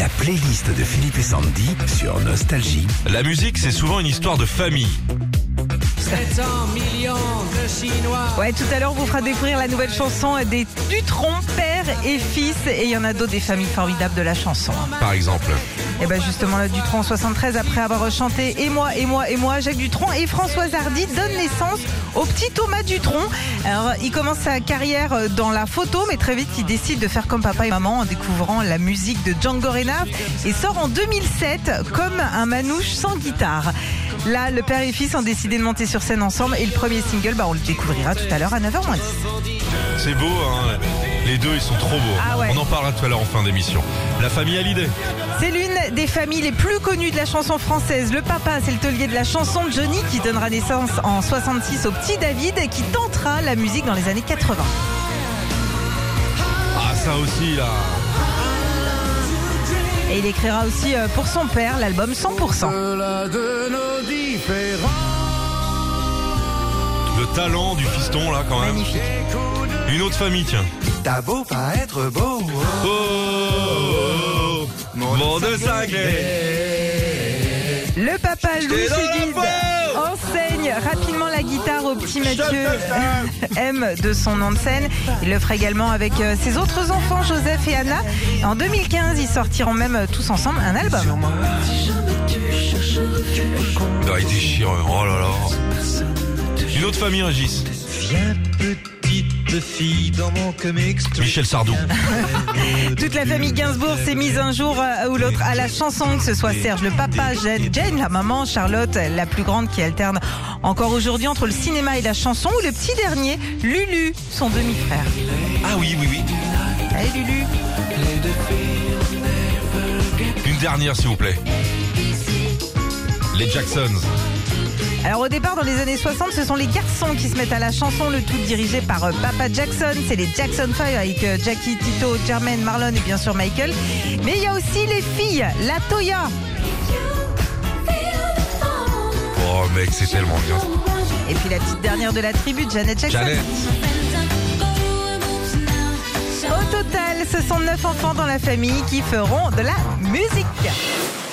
La playlist de Philippe et Sandy sur Nostalgie. La musique, c'est souvent une histoire de famille. 700 millions de Chinois. Ouais, tout à l'heure, on vous fera découvrir la nouvelle chanson des Dutron, père et fils. Et il y en a d'autres des familles formidables de la chanson. Par exemple. Et ben justement, là, Dutron en 73, après avoir chanté Et moi, et moi, et moi, Jacques Dutron et Françoise Hardy donnent naissance au petit Thomas Dutron. Alors, il commence sa carrière dans la photo, mais très vite, il décide de faire comme papa et maman en découvrant la musique de Django Reinhardt et sort en 2007 comme un manouche sans guitare. Là, le père et fils ont décidé de monter sur scène ensemble et le premier single, bah, on le découvrira tout à l'heure à 9h 10. C'est beau, hein Les deux, ils sont trop beaux. Ah ouais. On en parlera tout à l'heure en fin d'émission. La famille Hallyday. C'est l'une des familles les plus connues de la chanson française. Le papa, c'est le taulier de la chanson Johnny qui donnera naissance en 66 au petit David qui tentera la musique dans les années 80. Ah, ça aussi, là. Et il écrira aussi euh, pour son père l'album 100%. Le talent du fiston, là, quand même. Magnifique. Une autre famille, tiens. T'as beau pas être beau, Oh, oh, oh. Monde cinglé. Le papa Louis peau enseigne rapidement la guitare au petit Mathieu M de son nom de scène. Il le fera également avec euh, ses autres enfants Joseph et Anna. En 2015, ils sortiront même euh, tous ensemble un album. Ah, il déchire. Oh là là. Une autre famille, Régis. Viens petite fille dans mon comics. Michel Sardou. Toute la famille Gainsbourg s'est mise un jour euh, ou l'autre à la chanson, que ce soit Serge le papa, Jane, Jane la maman, Charlotte la plus grande qui alterne encore aujourd'hui entre le cinéma et la chanson, ou le petit dernier, Lulu, son demi-frère. Ah oui, oui, oui. Allez Lulu Une dernière, s'il vous plaît. Les Jacksons. Alors au départ, dans les années 60, ce sont les garçons qui se mettent à la chanson, le tout dirigé par euh, Papa Jackson. C'est les Jackson 5 avec euh, Jackie, Tito, Jermaine, Marlon et bien sûr Michael. Mais il y a aussi les filles, la Toya. Oh, mec, c'est tellement bien. Et puis la petite dernière de la tribu, Janet Jackson. Janet. Au total, ce sont neuf enfants dans la famille qui feront de la musique.